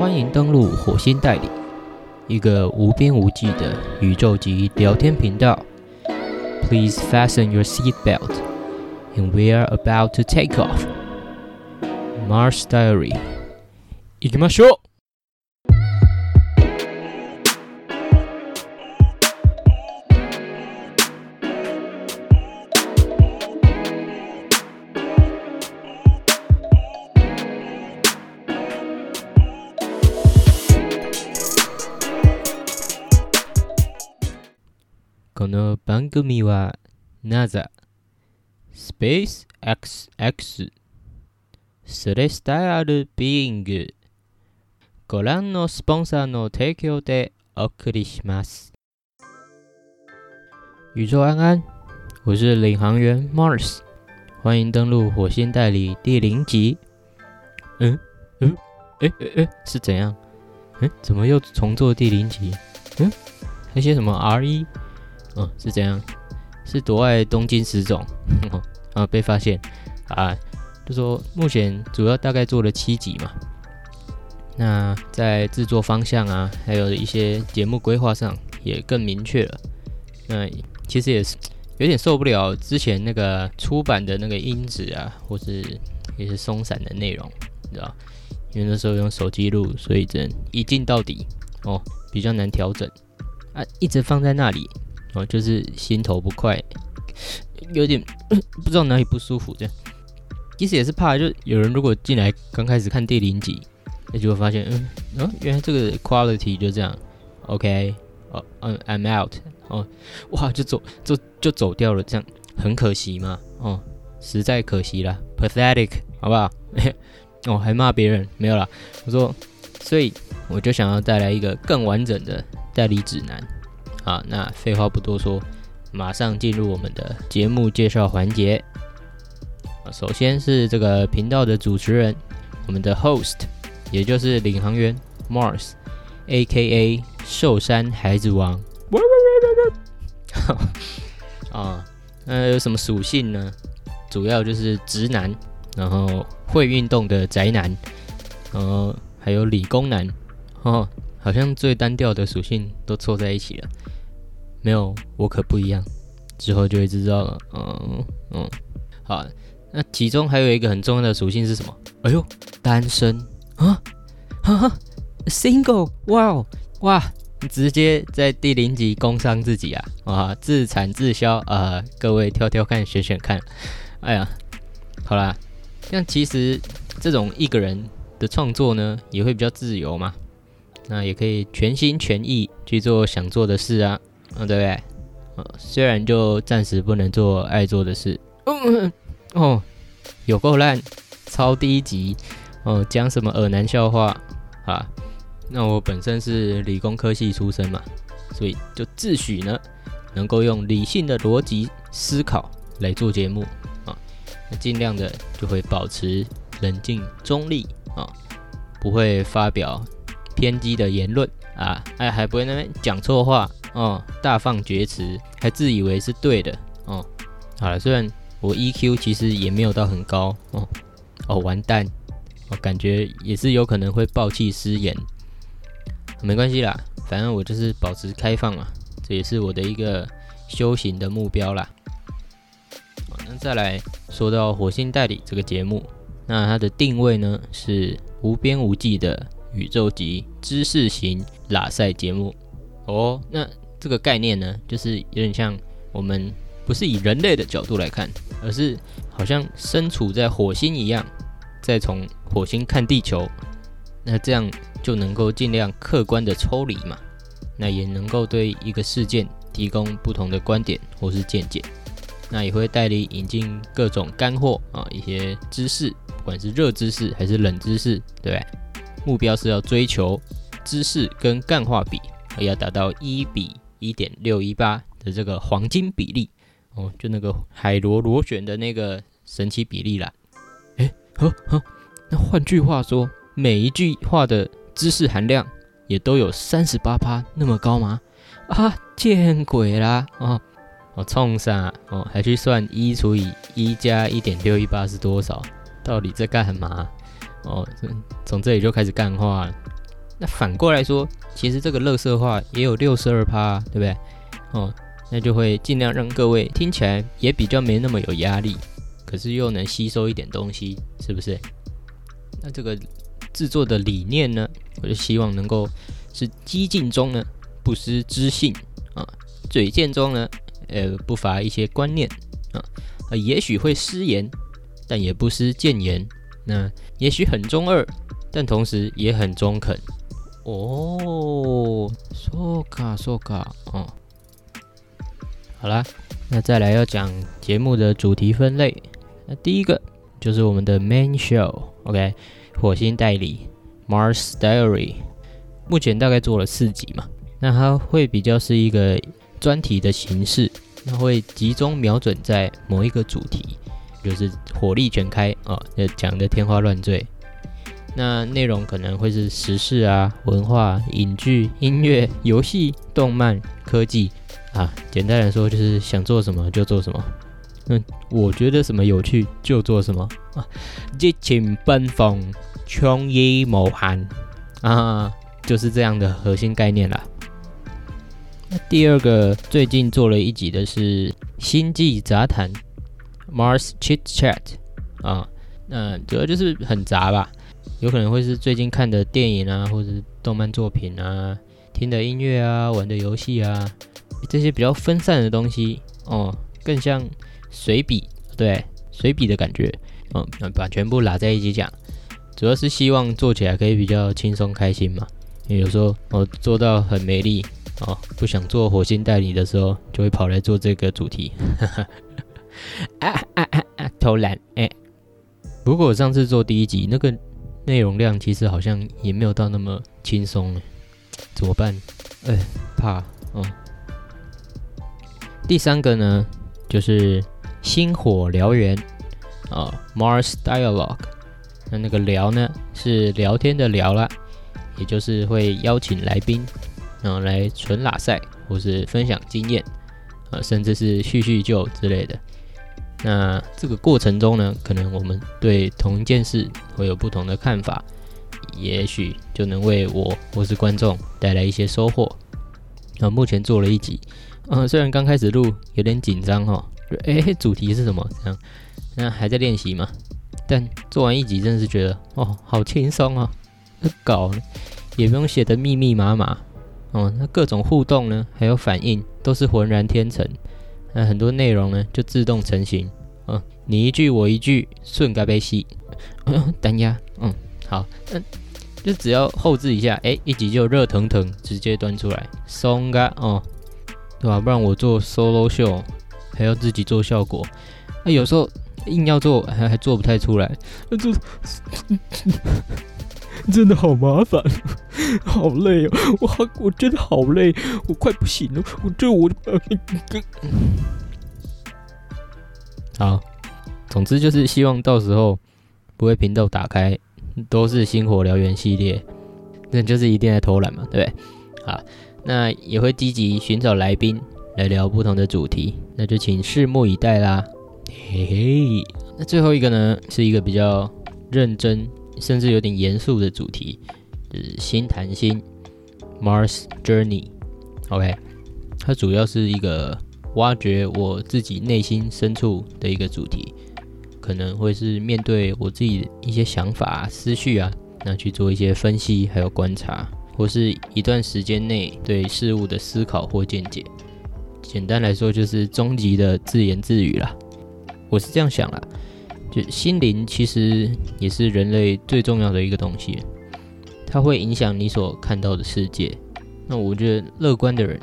欢迎登录火星代理，一个无边无际的宇宙级聊天频道。Please fasten your seatbelt, and we are about to take off. Mars Diary，行きましょう。 この番組は NASA、SpaceXX、スレスタイルビーイング、ご覧のスポンサーの提供でお送りします。宇宙安安，我是领航员 Mars，欢迎登录火星代理第零集。嗯？嗯，诶？诶？诶，是怎样？嗯，怎么又重做第零集？嗯，那些什么 R 一？嗯，是这样，是夺爱东京十种，啊，被发现啊，就说目前主要大概做了七集嘛，那在制作方向啊，还有一些节目规划上也更明确了。那其实也是有点受不了之前那个出版的那个音质啊，或是也是松散的内容，你知道？因为那时候用手机录，所以只能一镜到底哦，比较难调整啊，一直放在那里。哦，就是心头不快，有点不知道哪里不舒服这样。其实也是怕，就有人如果进来刚开始看第零集，那就会发现，嗯，哦，原来这个 quality 就这样。OK，哦，嗯，I'm out。哦，哇，就走，就就走掉了，这样很可惜嘛。哦，实在可惜了，pathetic，好不好？哦，还骂别人，没有啦。我说，所以我就想要带来一个更完整的代理指南。啊，那废话不多说，马上进入我们的节目介绍环节。首先是这个频道的主持人，我们的 host，也就是领航员 Mars，A.K.A. 寿山孩子王。啊，那有什么属性呢？主要就是直男，然后会运动的宅男，然后还有理工男。哦，好像最单调的属性都凑在一起了。没有，我可不一样。之后就会知道了。嗯嗯，好。那其中还有一个很重要的属性是什么？哎呦，单身啊！哈哈，single！哇哦哇！直接在第零集攻伤自己啊！啊，自产自销啊！各位挑挑看，选选看。哎呀，好啦，像其实这种一个人的创作呢，也会比较自由嘛。那也可以全心全意去做想做的事啊。嗯，对不对？呃，虽然就暂时不能做爱做的事。嗯哦，有够烂，超低级哦！讲什么耳男笑话啊？那我本身是理工科系出身嘛，所以就自诩呢，能够用理性的逻辑思考来做节目啊。那尽量的就会保持冷静中立啊，不会发表偏激的言论啊，哎，还不会那边讲错话。哦，大放厥词，还自以为是对的哦。好了，虽然我 EQ 其实也没有到很高哦。哦，完蛋，我感觉也是有可能会暴气失言。没关系啦，反正我就是保持开放嘛，这也是我的一个修行的目标啦。那再来说到火星代理这个节目，那它的定位呢是无边无际的宇宙级知识型拉赛节目哦。那这个概念呢，就是有点像我们不是以人类的角度来看，而是好像身处在火星一样，再从火星看地球，那这样就能够尽量客观的抽离嘛，那也能够对一个事件提供不同的观点或是见解，那也会带你引进各种干货啊，一些知识，不管是热知识还是冷知识，对不对？目标是要追求知识跟干化比，要达到一比。一点六一八的这个黄金比例哦，就那个海螺螺旋的那个神奇比例啦。哎，呵呵，那换句话说，每一句话的知识含量也都有三十八趴那么高吗？啊，见鬼啦！哦，我冲啥？哦，还去算一除以一加一点六一八是多少？到底在干嘛？哦，从这里就开始干话了。那反过来说，其实这个乐色话也有六十二趴，对不对？哦，那就会尽量让各位听起来也比较没那么有压力，可是又能吸收一点东西，是不是？那这个制作的理念呢，我就希望能够是激进中呢不失知性啊，嘴贱中呢，呃，不乏一些观念啊，呃，也许会失言，但也不失谏言。那也许很中二，但同时也很中肯。哦，说卡说卡哦。好啦，那再来要讲节目的主题分类。那第一个就是我们的 main show，OK，火星代理 Mars Diary，目前大概做了四集嘛。那它会比较是一个专题的形式，那会集中瞄准在某一个主题。就是火力全开啊，讲的天花乱坠。那内容可能会是时事啊、文化、影剧、音乐、游戏、动漫、科技啊。简单来说，就是想做什么就做什么。嗯，我觉得什么有趣就做什么啊。激情奔放，创意谋寒啊，就是这样的核心概念啦。那第二个最近做了一集的是《星际杂谈》。Mars Chit Chat 啊，那主要就是很杂吧，有可能会是最近看的电影啊，或者动漫作品啊，听的音乐啊，玩的游戏啊，这些比较分散的东西哦，更像随笔，对，随笔的感觉，嗯，把全部拉在一起讲，主要是希望做起来可以比较轻松开心嘛，因为有时候我做到很没力哦，不想做火星代理的时候，就会跑来做这个主题。啊啊啊啊！偷懒哎！不过我上次做第一集，那个内容量其实好像也没有到那么轻松，怎么办？哎，怕哦。第三个呢，就是星火燎原啊，Mars Dialogue。那那个聊呢，是聊天的聊啦，也就是会邀请来宾，然后来纯拉赛，或是分享经验，啊，甚至是叙叙旧之类的。那这个过程中呢，可能我们对同一件事会有不同的看法，也许就能为我或是观众带来一些收获。那目前做了一集，嗯，虽然刚开始录有点紧张哈，哎，主题是什么？这样，那还在练习嘛。但做完一集，真的是觉得哦，好轻松啊！稿也不用写的密密麻麻，哦，那各种互动呢，还有反应都是浑然天成。那很多内容呢，就自动成型，嗯，你一句我一句，顺该被吸，单压，嗯，好，嗯，就只要后置一下，哎，一集就热腾腾，直接端出来，松嘎哦，对吧？不然我做 solo 秀还要自己做效果，那有时候硬要做，还还做不太出来，做。真的好麻烦，好累哦！我好，我真的好累，我快不行了。我这我好，总之就是希望到时候不会频道打开都是星火燎原系列，那就是一定在偷懒嘛，对不对？好，那也会积极寻找来宾来聊不同的主题，那就请拭目以待啦。嘿嘿，那最后一个呢，是一个比较认真。甚至有点严肃的主题，就是心谈心 Mars Journey，OK，它主要是一个挖掘我自己内心深处的一个主题，可能会是面对我自己一些想法、思绪啊，那去做一些分析，还有观察，或是一段时间内对事物的思考或见解。简单来说，就是终极的自言自语啦。我是这样想啦。就心灵其实也是人类最重要的一个东西，它会影响你所看到的世界。那我觉得乐观的人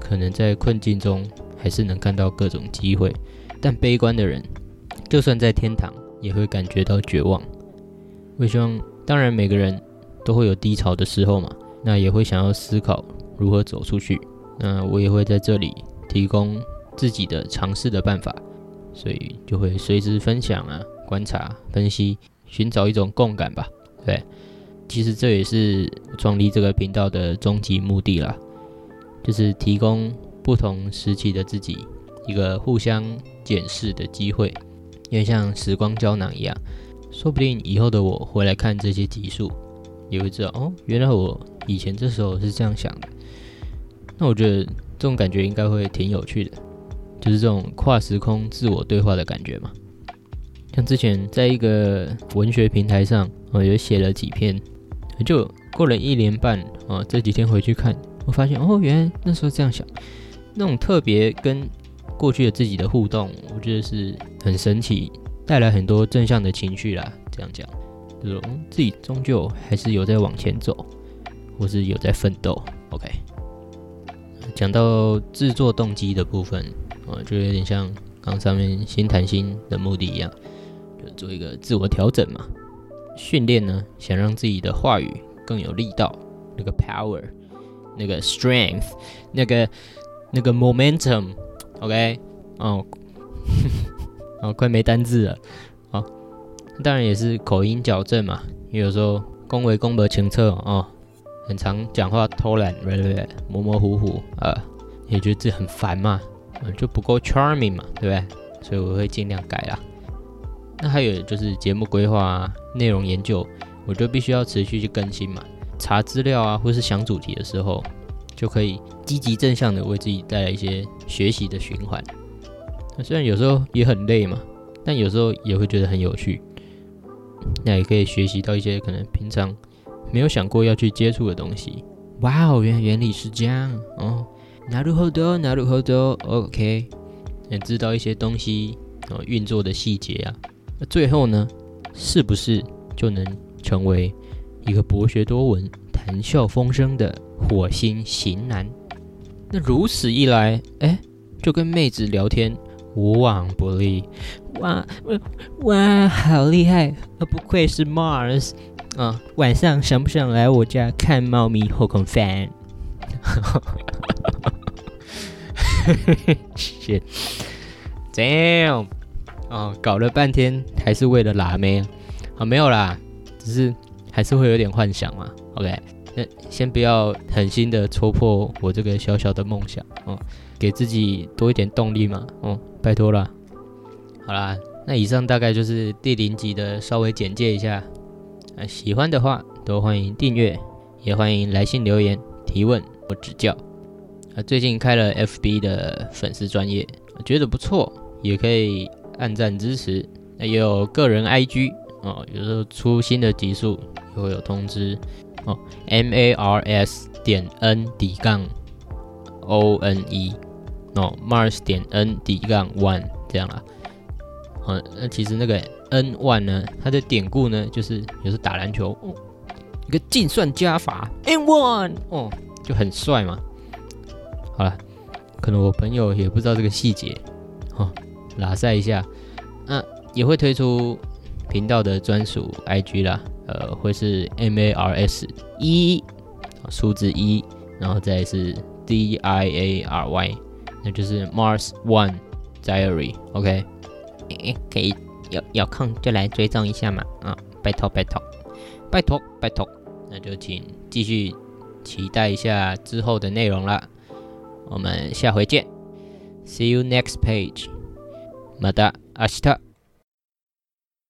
可能在困境中还是能看到各种机会，但悲观的人就算在天堂也会感觉到绝望。我希望，当然每个人都会有低潮的时候嘛，那也会想要思考如何走出去。那我也会在这里提供自己的尝试的办法，所以就会随时分享啊。观察、分析、寻找一种共感吧。对，其实这也是创立这个频道的终极目的啦，就是提供不同时期的自己一个互相检视的机会，因为像时光胶囊一样，说不定以后的我回来看这些集数，也会知道哦，原来我以前这时候是这样想的。那我觉得这种感觉应该会挺有趣的，就是这种跨时空自我对话的感觉嘛。像之前在一个文学平台上，我有写了几篇，就过了一年半啊，这几天回去看，我发现哦，原来那时候这样想，那种特别跟过去的自己的互动，我觉得是很神奇，带来很多正向的情绪啦。这样讲，就是自己终究还是有在往前走，或是有在奋斗。OK，讲到制作动机的部分，啊，就有点像刚上面新谈心的目的一样。做一个自我调整嘛，训练呢，想让自己的话语更有力道，那个 power，那个 strength，那个那个 momentum，OK，哦，哦，快没单字了，哦，当然也是口音矫正嘛，因为有时候恭维恭德清澈哦，很常讲话偷懒，对不对？模模糊糊啊，也觉得自己很烦嘛，就不够 charming 嘛，对不对？所以我会尽量改啦。那还有就是节目规划、内容研究，我就必须要持续去更新嘛。查资料啊，或是想主题的时候，就可以积极正向的为自己带来一些学习的循环。那虽然有时候也很累嘛，但有时候也会觉得很有趣。那也可以学习到一些可能平常没有想过要去接触的东西。哇哦，原来原理是这样哦。拿入后头，拿入后头，OK。能知道一些东西哦，运作的细节啊。最后呢，是不是就能成为一个博学多闻、谈笑风生的火星型男？那如此一来，哎，就跟妹子聊天无往不利。哇哇，好厉害！不愧是 Mars 啊！晚上想不想来我家看猫咪后空翻？Shit，damn！哦，搞了半天还是为了拉妹啊？没有啦，只是还是会有点幻想嘛。OK，那先不要狠心的戳破我这个小小的梦想哦，给自己多一点动力嘛。哦，拜托了。好啦，那以上大概就是第零集的稍微简介一下。啊，喜欢的话都欢迎订阅，也欢迎来信留言提问或指教。啊，最近开了 FB 的粉丝专业，觉得不错，也可以。按赞支持，那也有个人 IG 哦，有时候出新的集数也会有通知哦。M A R S 点 N 底杠 O N E 哦，Mars 点 N 底杠 One 这样啦。哦，那其实那个 N One 呢，它的典故呢，就是有时打篮球，一个计算加法 N One 哦，就很帅嘛。好了，可能我朋友也不知道这个细节，哦。拉塞一下，那也会推出频道的专属 IG 啦，呃，会是 MARS 一数字一，然后再是 DIARY，那就是 Mars One Diary，OK，诶，可以有有空就来追踪一下嘛，啊，拜托拜托。拜托拜托，那就请继续期待一下之后的内容啦，我们下回见，See you next page。また明日。